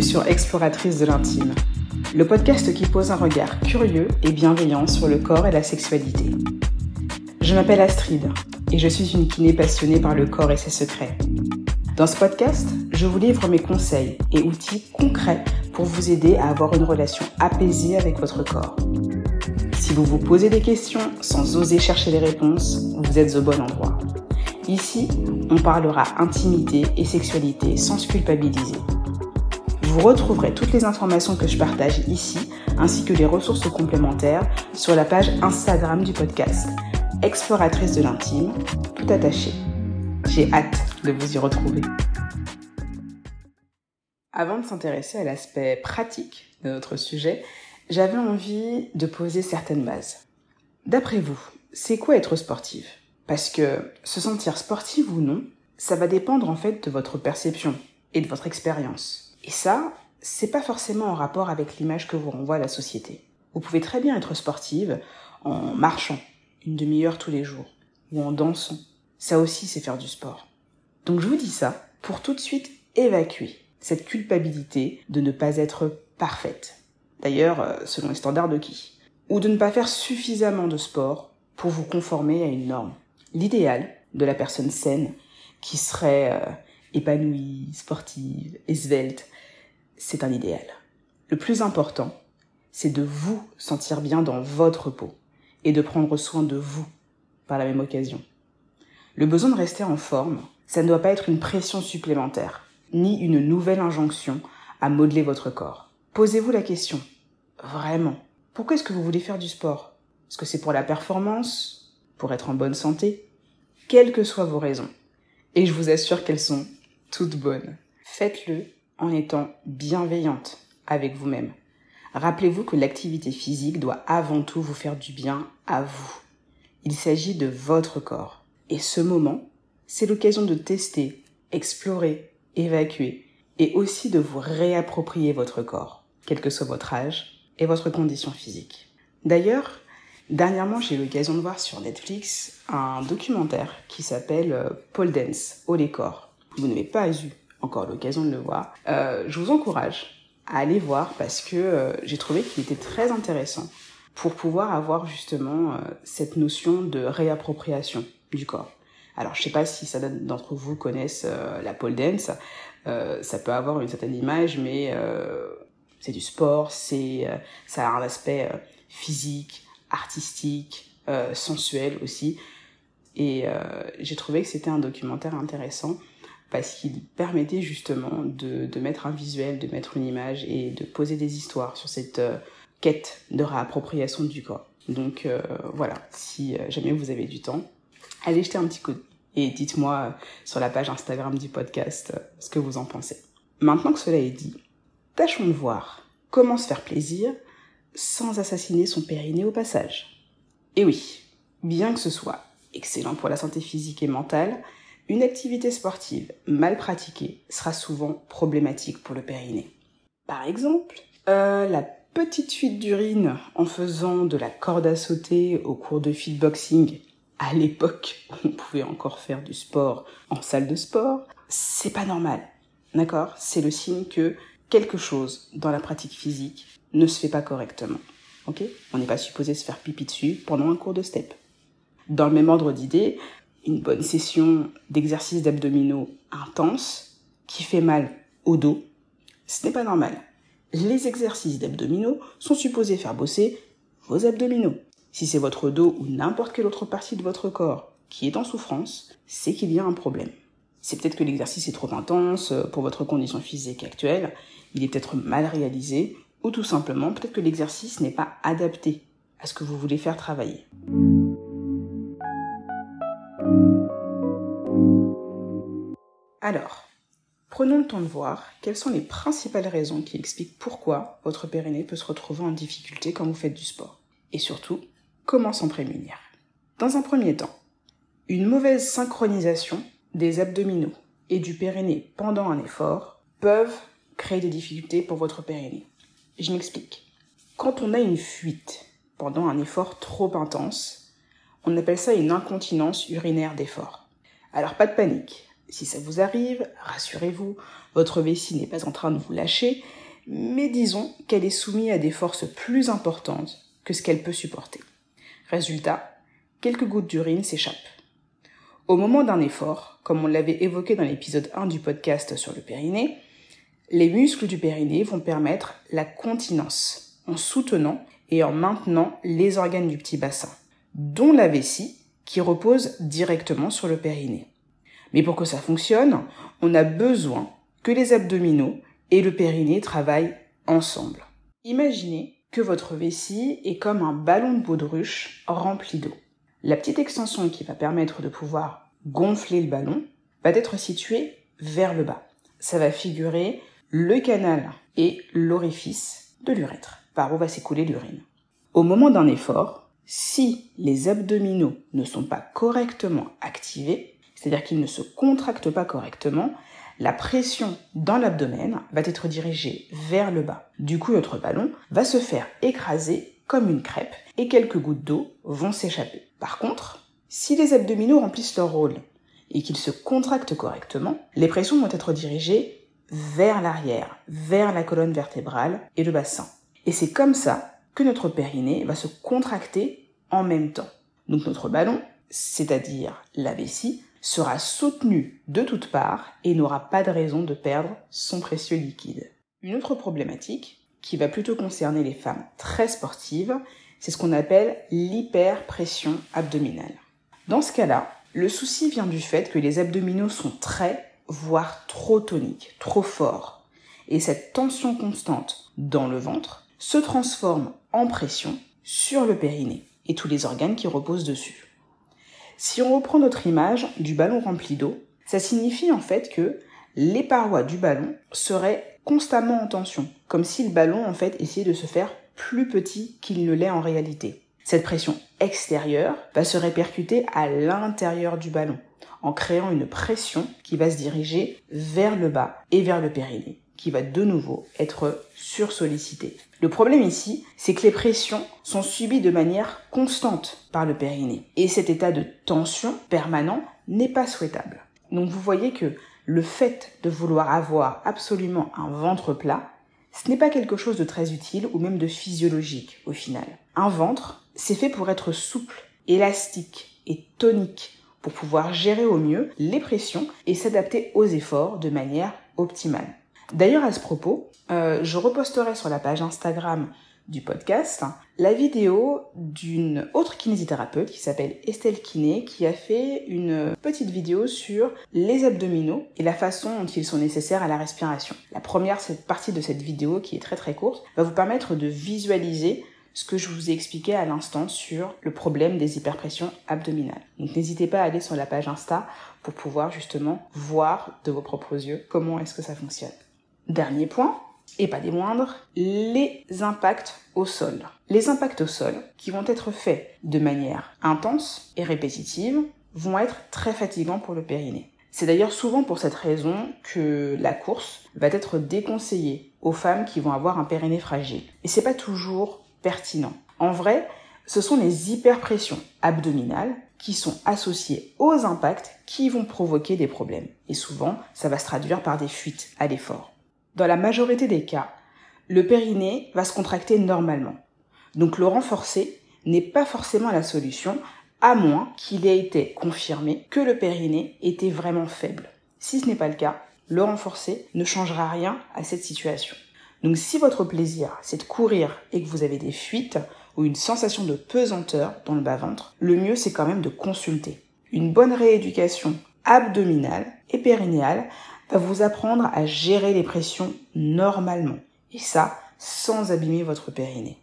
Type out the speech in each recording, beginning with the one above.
Sur Exploratrice de l'intime, le podcast qui pose un regard curieux et bienveillant sur le corps et la sexualité. Je m'appelle Astrid et je suis une kiné passionnée par le corps et ses secrets. Dans ce podcast, je vous livre mes conseils et outils concrets pour vous aider à avoir une relation apaisée avec votre corps. Si vous vous posez des questions sans oser chercher les réponses, vous êtes au bon endroit. Ici, on parlera intimité et sexualité sans se culpabiliser. Vous retrouverez toutes les informations que je partage ici, ainsi que les ressources complémentaires, sur la page Instagram du podcast, Exploratrice de l'intime, tout attaché. J'ai hâte de vous y retrouver. Avant de s'intéresser à l'aspect pratique de notre sujet, j'avais envie de poser certaines bases. D'après vous, c'est quoi être sportive? Parce que se sentir sportive ou non, ça va dépendre en fait de votre perception et de votre expérience. Et ça, c'est pas forcément en rapport avec l'image que vous renvoie la société. Vous pouvez très bien être sportive en marchant une demi-heure tous les jours ou en dansant. Ça aussi, c'est faire du sport. Donc je vous dis ça pour tout de suite évacuer cette culpabilité de ne pas être parfaite. D'ailleurs, euh, selon les standards de qui Ou de ne pas faire suffisamment de sport pour vous conformer à une norme. L'idéal de la personne saine qui serait euh, épanouie, sportive, svelte, c'est un idéal. Le plus important, c'est de vous sentir bien dans votre peau et de prendre soin de vous par la même occasion. Le besoin de rester en forme, ça ne doit pas être une pression supplémentaire, ni une nouvelle injonction à modeler votre corps. Posez-vous la question, vraiment, pourquoi est-ce que vous voulez faire du sport? Est-ce que c'est pour la performance? Pour être en bonne santé? Quelles que soient vos raisons. Et je vous assure qu'elles sont toute bonne. Faites-le en étant bienveillante avec vous-même. Rappelez-vous que l'activité physique doit avant tout vous faire du bien à vous. Il s'agit de votre corps. Et ce moment, c'est l'occasion de tester, explorer, évacuer et aussi de vous réapproprier votre corps, quel que soit votre âge et votre condition physique. D'ailleurs, dernièrement, j'ai eu l'occasion de voir sur Netflix un documentaire qui s'appelle euh, Paul Dance, Haut les corps vous n'avez pas eu encore l'occasion de le voir, euh, je vous encourage à aller voir parce que euh, j'ai trouvé qu'il était très intéressant pour pouvoir avoir justement euh, cette notion de réappropriation du corps. Alors je sais pas si certains d'entre vous connaissent la pole dance, ça peut avoir une certaine image, mais c'est du sport, c'est ça a un aspect physique, artistique, sensuel aussi. Et j'ai trouvé que c'était un documentaire intéressant parce qu'il permettait justement de, mettre un visuel, de mettre une image et de poser des histoires sur cette euh, quête de réappropriation du corps. Donc euh, voilà, si euh, jamais vous avez du temps, allez jeter un petit coup et dites-moi sur la page Instagram du podcast ce que vous en pensez. Maintenant que cela est dit, tâchons de voir comment se faire plaisir sans assassiner son périnée au passage. Et oui, bien que ce soit excellent pour la santé physique et mentale, une activité sportive mal pratiquée sera souvent problématique pour le périnée. Par exemple, euh, la petite fuite d'urine en faisant de la corde à sauter au cours de fitboxing à l'époque on pouvait encore faire du sport en salle de sport, c'est pas normal. D'accord? C'est le signe que quelque chose dans la pratique physique ne se fait pas correctement. Ok? On n'est pas supposé se faire pipi dessus pendant un cours de step. Dans le même ordre d'idée, une bonne session d'exercice d'abdominaux intense qui fait mal au dos, ce n'est pas normal. Les exercices d'abdominaux sont supposés faire bosser vos abdominaux. Si c'est votre dos ou n'importe quelle autre partie de votre corps qui est en souffrance, c'est qu'il y a un problème. C'est peut-être que l'exercice est trop intense pour votre condition physique actuelle, il est peut-être mal réalisé, ou tout simplement peut-être que l'exercice n'est pas adapté à ce que vous voulez faire travailler. Alors, prenons le temps de voir quelles sont les principales raisons qui expliquent pourquoi votre périnée peut se retrouver en difficulté quand vous faites du sport. Et surtout, comment s'en prémunir. Dans un premier temps, une mauvaise synchronisation des abdominaux et du périnée pendant un effort peuvent créer des difficultés pour votre périnée. Je m'explique. Quand on a une fuite pendant un effort trop intense, on appelle ça une incontinence urinaire d'effort. Alors pas de panique, Si ça vous arrive, rassurez-vous, votre vessie n'est pas en train de vous lâcher, mais disons qu'elle est soumise à des forces plus importantes que ce qu'elle peut supporter. Résultat, quelques gouttes d'urine s'échappent. Au moment d'un effort, comme on l'avait évoqué dans l'épisode 1 du podcast sur le périnée, les muscles du périnée vont permettre la continence en soutenant et en maintenant les organes du petit bassin, dont la vessie qui repose directement sur le périnée. Mais pour que ça fonctionne, on a besoin que les abdominaux et le périnée travaillent ensemble. Imaginez que votre vessie est comme un ballon de baudruche rempli d'eau. La petite extension qui va permettre de pouvoir gonfler le ballon va être située vers le bas. Ça va figurer le canal et l'orifice de l'urètre, par où va s'écouler l'urine? Au moment d'un effort, si les abdominaux ne sont pas correctement activés, c'est-à-dire qu'ils ne se contractent pas correctement, la pression dans l'abdomen va être dirigée vers le bas. Du coup, notre ballon va se faire écraser comme une crêpe et quelques gouttes d'eau vont s'échapper. Par contre, si les abdominaux remplissent leur rôle et qu'ils se contractent correctement, les pressions vont être dirigées vers l'arrière, vers la colonne vertébrale et le bassin. Et c'est comme ça que notre périnée va se contracter en même temps. Donc notre ballon, c'est-à-dire la vessie, sera soutenu de toutes parts et n'aura pas de raison de perdre son précieux liquide. Une autre problématique, qui va plutôt concerner les femmes très sportives, c'est ce qu'on appelle l'hyperpression abdominale. Dans ce cas-là, le souci vient du fait que les abdominaux sont très, voire trop toniques, trop forts. Et cette tension constante dans le ventre se transforme en pression sur le périnée et tous les organes qui reposent dessus. Si on reprend notre image du ballon rempli d'eau, ça signifie en fait que les parois du ballon seraient constamment en tension, comme si le ballon en fait essayait de se faire plus petit qu'il ne l'est en réalité. Cette pression extérieure va se répercuter à l'intérieur du ballon, en créant une pression qui va se diriger vers le bas et vers le périnée qui va de nouveau être sursollicité. Le problème ici, c'est que les pressions sont subies de manière constante par le périnée. Et cet état de tension permanent n'est pas souhaitable. Donc vous voyez que le fait de vouloir avoir absolument un ventre plat, ce n'est pas quelque chose de très utile ou même de physiologique au final. Un ventre, c'est fait pour être souple, élastique et tonique pour pouvoir gérer au mieux les pressions et s'adapter aux efforts de manière optimale. D'ailleurs, à ce propos, euh, je reposterai sur la page Instagram du podcast la vidéo d'une autre kinésithérapeute qui s'appelle Estelle Kiné qui a fait une petite vidéo sur les abdominaux et la façon dont ils sont nécessaires à la respiration. La première partie de cette vidéo qui est très très courte va vous permettre de visualiser ce que je vous ai expliqué à l'instant sur le problème des hyperpressions abdominales. Donc n'hésitez pas à aller sur la page Insta pour pouvoir justement voir de vos propres yeux comment est-ce que ça fonctionne. Dernier point, et pas des moindres, les impacts au sol. Les impacts au sol, qui vont être faits de manière intense et répétitive, vont être très fatigants pour le périnée. C'est d'ailleurs souvent pour cette raison que la course va être déconseillée aux femmes qui vont avoir un périnée fragile. Et c'est pas toujours pertinent. En vrai, ce sont les hyperpressions abdominales qui sont associées aux impacts qui vont provoquer des problèmes. Et souvent, ça va se traduire par des fuites à l'effort. Dans la majorité des cas, le périnée va se contracter normalement. Donc le renforcer n'est pas forcément la solution, à moins qu'il ait été confirmé que le périnée était vraiment faible. Si ce n'est pas le cas, le renforcer ne changera rien à cette situation. Donc si votre plaisir c'est de courir et que vous avez des fuites ou une sensation de pesanteur dans le bas-ventre, le mieux c'est quand même de consulter. Une bonne rééducation abdominale et périnéale va vous apprendre à gérer les pressions normalement. Et ça, sans abîmer votre périnée.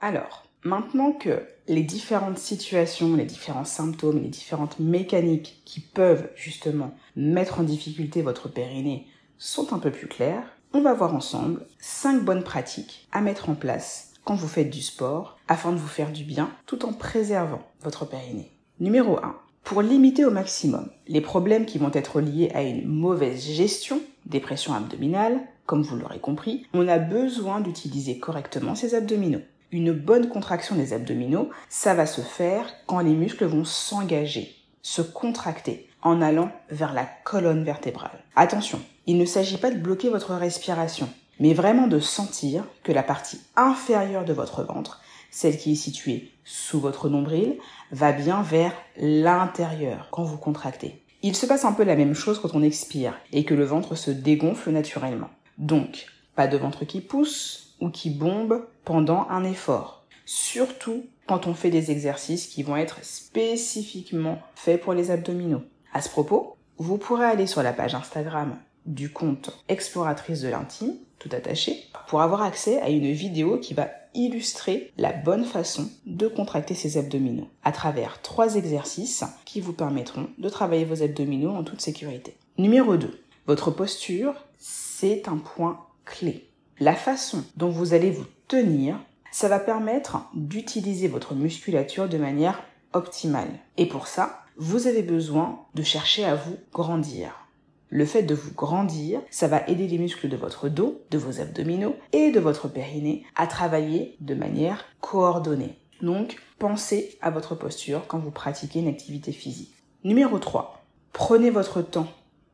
Alors, maintenant que les différentes situations, les différents symptômes, les différentes mécaniques qui peuvent justement mettre en difficulté votre périnée sont un peu plus claires, on va voir ensemble 5 bonnes pratiques à mettre en place quand vous faites du sport afin de vous faire du bien tout en préservant votre périnée. Numéro 1. Pour limiter au maximum les problèmes qui vont être liés à une mauvaise gestion des pressions abdominales, comme vous l'aurez compris, on a besoin d'utiliser correctement ses abdominaux. Une bonne contraction des abdominaux, ça va se faire quand les muscles vont s'engager, se contracter en allant vers la colonne vertébrale. Attention, il ne s'agit pas de bloquer votre respiration, mais vraiment de sentir que la partie inférieure de votre ventre, celle qui est située sous votre nombril, va bien vers l'intérieur quand vous contractez. Il se passe un peu la même chose quand on expire et que le ventre se dégonfle naturellement. Donc, pas de ventre qui pousse ou qui bombe pendant un effort. Surtout quand on fait des exercices qui vont être spécifiquement faits pour les abdominaux. À ce propos, vous pourrez aller sur la page Instagram du compte Exploratrice de l'intime, tout attaché, pour avoir accès à une vidéo qui va illustrer la bonne façon de contracter ses abdominaux à travers trois exercices qui vous permettront de travailler vos abdominaux en toute sécurité. Numéro 2. Votre posture, c'est un point clé. La façon dont vous allez vous tenir, ça va permettre d'utiliser votre musculature de manière optimale. Et pour ça, vous avez besoin de chercher à vous grandir. Le fait de vous grandir, ça va aider les muscles de votre dos, de vos abdominaux et de votre périnée à travailler de manière coordonnée. Donc, pensez à votre posture quand vous pratiquez une activité physique. Numéro 3. Prenez votre temps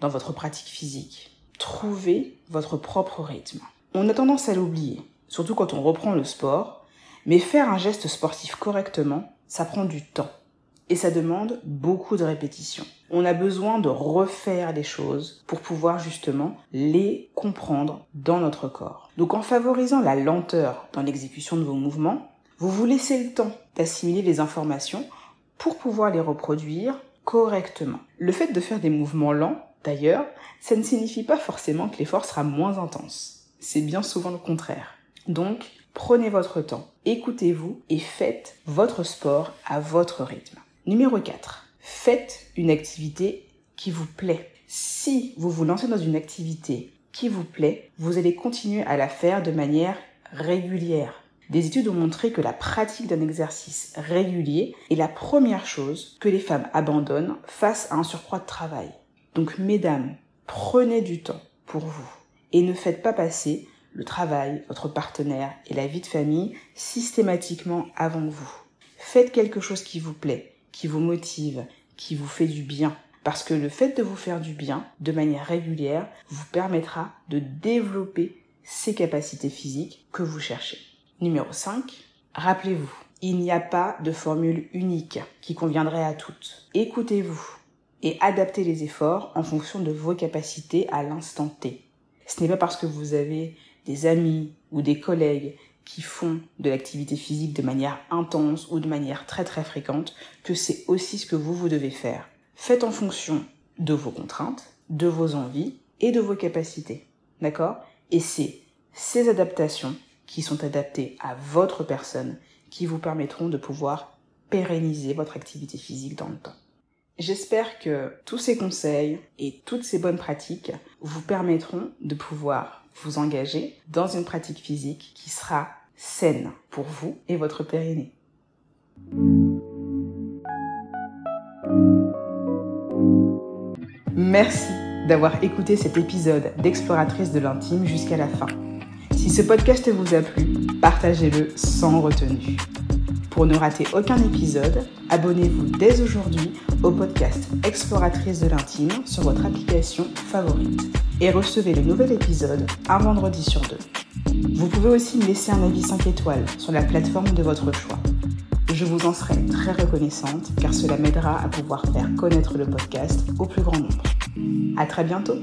dans votre pratique physique. Trouvez votre propre rythme. On a tendance à l'oublier, surtout quand on reprend le sport, mais faire un geste sportif correctement, ça prend du temps et ça demande beaucoup de répétitions. On a besoin de refaire les choses pour pouvoir justement les comprendre dans notre corps. Donc en favorisant la lenteur dans l'exécution de vos mouvements, vous vous laissez le temps d'assimiler les informations pour pouvoir les reproduire correctement. Le fait de faire des mouvements lents, d'ailleurs, ça ne signifie pas forcément que l'effort sera moins intense. C'est bien souvent le contraire. Donc, prenez votre temps, écoutez-vous et faites votre sport à votre rythme. Numéro 4. Faites une activité qui vous plaît. Si vous vous lancez dans une activité qui vous plaît, vous allez continuer à la faire de manière régulière. Des études ont montré que la pratique d'un exercice régulier est la première chose que les femmes abandonnent face à un surcroît de travail. Donc mesdames, prenez du temps pour vous et ne faites pas passer le travail, votre partenaire et la vie de famille systématiquement avant vous. Faites quelque chose qui vous plaît qui vous motive, qui vous fait du bien. Parce que le fait de vous faire du bien de manière régulière vous permettra de développer ces capacités physiques que vous cherchez. Numéro 5. Rappelez-vous, il n'y a pas de formule unique qui conviendrait à toutes. Écoutez-vous et adaptez les efforts en fonction de vos capacités à l'instant T. Ce n'est pas parce que vous avez des amis ou des collègues qui font de l'activité physique de manière intense ou de manière très très fréquente que c'est aussi ce que vous, vous devez faire. Faites en fonction de vos contraintes, de vos envies et de vos capacités. D'accord? Et c'est ces adaptations qui sont adaptées à votre personne qui vous permettront de pouvoir pérenniser votre activité physique dans le temps. J'espère que tous ces conseils et toutes ces bonnes pratiques vous permettront de pouvoir vous engager dans une pratique physique qui sera saine pour vous et votre périnée. Merci d'avoir écouté cet épisode d'Exploratrice de l'intime jusqu'à la fin. Si ce podcast vous a plu, partagez-le sans retenue. Pour ne rater aucun épisode, abonnez-vous dès aujourd'hui au podcast Exploratrice de l'intime sur votre application favorite et recevez le nouvel épisode un vendredi sur deux. Vous pouvez aussi me laisser un avis 5 étoiles sur la plateforme de votre choix. Je vous en serai très reconnaissante car cela m'aidera à pouvoir faire connaître le podcast au plus grand nombre. À très bientôt!